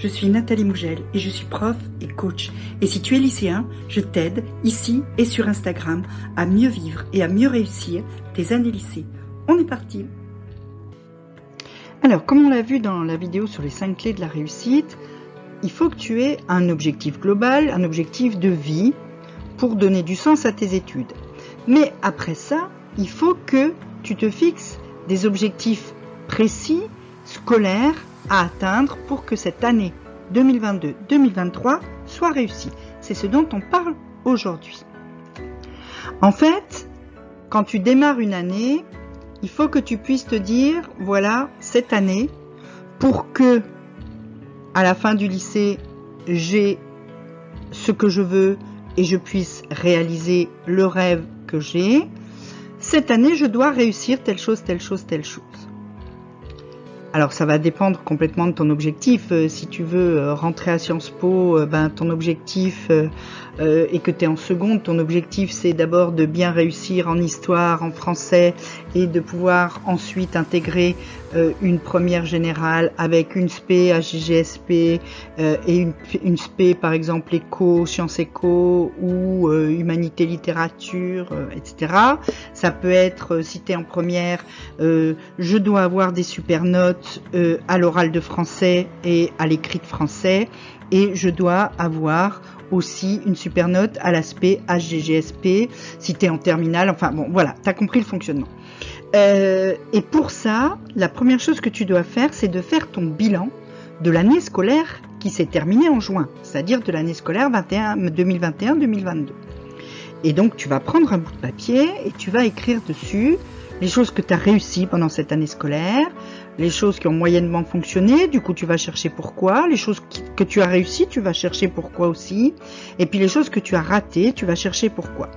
je suis Nathalie Mougel et je suis prof et coach. Et si tu es lycéen, je t'aide ici et sur Instagram à mieux vivre et à mieux réussir tes années lycée. On est parti Alors, comme on l'a vu dans la vidéo sur les 5 clés de la réussite, il faut que tu aies un objectif global, un objectif de vie pour donner du sens à tes études. Mais après ça, il faut que tu te fixes des objectifs précis, scolaires, à atteindre pour que cette année 2022-2023 soit réussie. C'est ce dont on parle aujourd'hui. En fait, quand tu démarres une année, il faut que tu puisses te dire, voilà, cette année, pour que à la fin du lycée, j'ai ce que je veux et je puisse réaliser le rêve que j'ai, cette année, je dois réussir telle chose, telle chose, telle chose. Alors ça va dépendre complètement de ton objectif. Euh, si tu veux euh, rentrer à Sciences Po, euh, ben, ton objectif et que tu es en seconde, ton objectif c'est d'abord de bien réussir en histoire, en français et de pouvoir ensuite intégrer une première générale avec une SP, HGSP et une, une SP par exemple éco, sciences éco ou humanité littérature, etc. Ça peut être si tu es en première, je dois avoir des super notes euh, à l'oral de français et à l'écrit de français. Et je dois avoir aussi une super note à l'aspect HGGSP si tu es en terminale. Enfin bon, voilà, tu as compris le fonctionnement. Euh, et pour ça, la première chose que tu dois faire, c'est de faire ton bilan de l'année scolaire qui s'est terminée en juin, c'est-à-dire de l'année scolaire 2021-2022. Et donc tu vas prendre un bout de papier et tu vas écrire dessus les choses que tu as réussi pendant cette année scolaire, les choses qui ont moyennement fonctionné, du coup tu vas chercher pourquoi, les choses que tu as réussi, tu vas chercher pourquoi aussi, et puis les choses que tu as ratées, tu vas chercher pourquoi.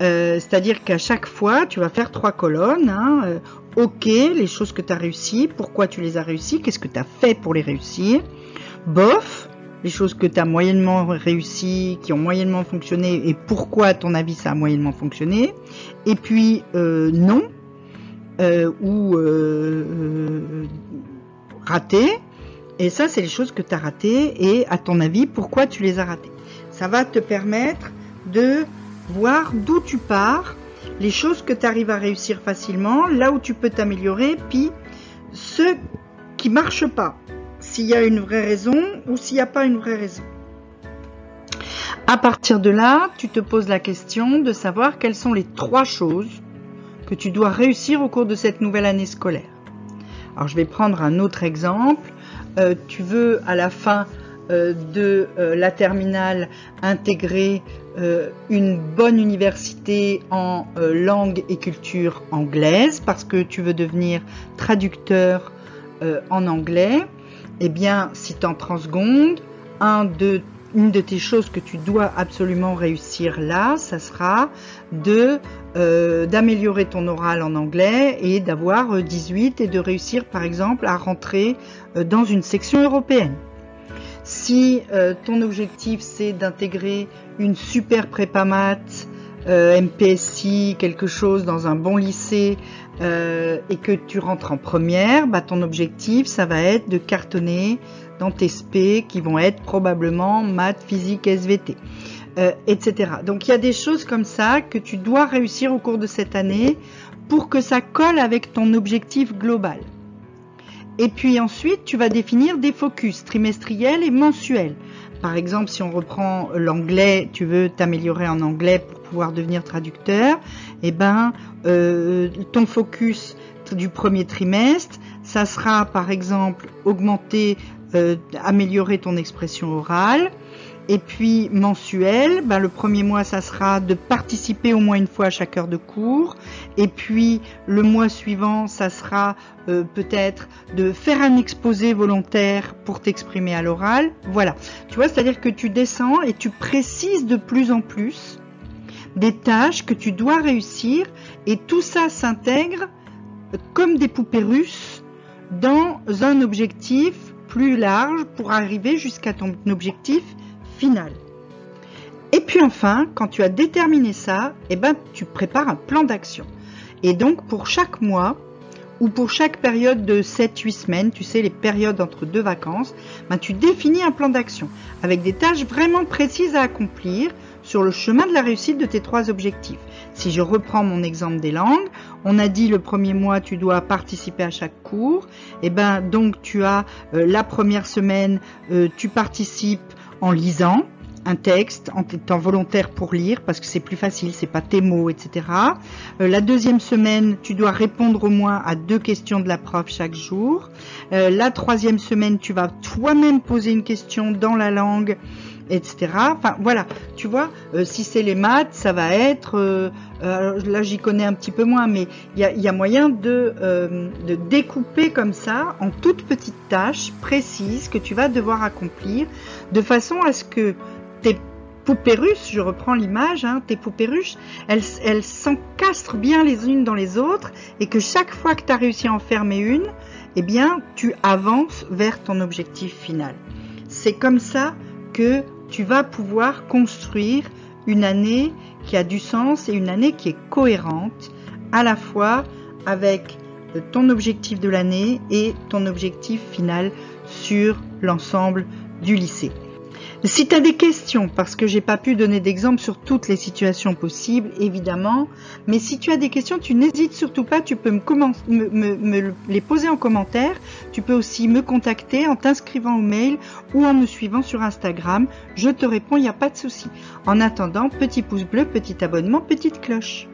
Euh, c'est-à-dire qu'à chaque fois, tu vas faire trois colonnes. Hein, euh, ok, les choses que tu as réussi, pourquoi tu les as réussi, qu'est-ce que tu as fait pour les réussir. Bof, les choses que tu as moyennement réussi, qui ont moyennement fonctionné, et pourquoi à ton avis ça a moyennement fonctionné. Et puis euh, non, ou euh, euh, raté. Et ça, c'est les choses que tu as ratées et à ton avis, pourquoi tu les as ratées? Ça va te permettre de voir d'où tu pars, les choses que tu arrives à réussir facilement, là où tu peux t'améliorer, puis ce qui marche pas, s'il y a une vraie raison ou s'il n'y a pas une vraie raison. À partir de là, tu te poses la question de savoir quelles sont les trois choses que tu dois réussir au cours de cette nouvelle année scolaire. Alors je vais prendre un autre exemple. Euh, tu veux à la fin euh, de euh, la terminale intégrer une bonne université en langue et culture anglaise parce que tu veux devenir traducteur en anglais. Eh bien, si tu en seconde, un de une de tes choses que tu dois absolument réussir là, ça sera de euh, d'améliorer ton oral en anglais et d'avoir 18 euh, et de réussir par exemple à rentrer euh, dans une section européenne. Si ton objectif c'est d'intégrer une super prépa maths, MPSI, quelque chose dans un bon lycée et que tu rentres en première, bah, ton objectif ça va être de cartonner dans tes SP qui vont être probablement maths, physique, SVT, euh, etc. Donc il y a des choses comme ça que tu dois réussir au cours de cette année pour que ça colle avec ton objectif global. Et puis ensuite, tu vas définir des focus trimestriels et mensuels. Par exemple, si on reprend l'anglais, tu veux t'améliorer en anglais pouvoir devenir traducteur, eh ben, euh, ton focus du premier trimestre, ça sera par exemple augmenter euh, améliorer ton expression orale. Et puis mensuel, ben, le premier mois, ça sera de participer au moins une fois à chaque heure de cours. Et puis le mois suivant, ça sera euh, peut-être de faire un exposé volontaire pour t'exprimer à l'oral. Voilà. Tu vois, c'est-à-dire que tu descends et tu précises de plus en plus des tâches que tu dois réussir. Et tout ça s'intègre comme des poupées russes dans un objectif plus large pour arriver jusqu'à ton objectif final. Et puis enfin, quand tu as déterminé ça, eh ben, tu prépares un plan d'action. Et donc pour chaque mois ou pour chaque période de 7-8 semaines, tu sais, les périodes entre deux vacances, ben, tu définis un plan d'action avec des tâches vraiment précises à accomplir sur le chemin de la réussite de tes trois objectifs. Si je reprends mon exemple des langues, on a dit le premier mois tu dois participer à chaque cours. Et eh ben donc tu as euh, la première semaine euh, tu participes en lisant un texte en étant volontaire pour lire parce que c'est plus facile, c'est pas tes mots, etc. Euh, la deuxième semaine, tu dois répondre au moins à deux questions de la prof chaque jour. la troisième semaine, tu vas toi-même poser une question dans la langue etc. Enfin voilà, tu vois, euh, si c'est les maths, ça va être, euh, euh, là j'y connais un petit peu moins, mais il y a, moyen de découper comme ça en toutes petites tâches précises que tu vas devoir accomplir, de façon à ce que tes poupées russes, je reprends l'image, hein, tes poupées russes, elles, s'encastrent bien les unes dans les autres et que chaque fois que tu as réussi à en fermer une, eh bien tu avances vers ton objectif final. C'est comme ça que tu vas pouvoir construire une année qui a du sens et une année qui est cohérente à la fois avec ton objectif de l'année et ton objectif final sur l'ensemble du lycée. Si tu as des questions, parce que j'ai pas pu donner d'exemple sur toutes les situations possibles, évidemment, mais si tu as des questions, tu n'hésites surtout pas, tu peux me, les poser en commentaire, tu peux aussi me contacter en t'inscrivant au mail ou en me suivant sur Instagram, je te réponds, il n'y a pas de souci. En attendant, petit pouce bleu, petit abonnement, petite cloche.